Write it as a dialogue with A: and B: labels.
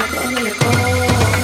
A: le cojo, le.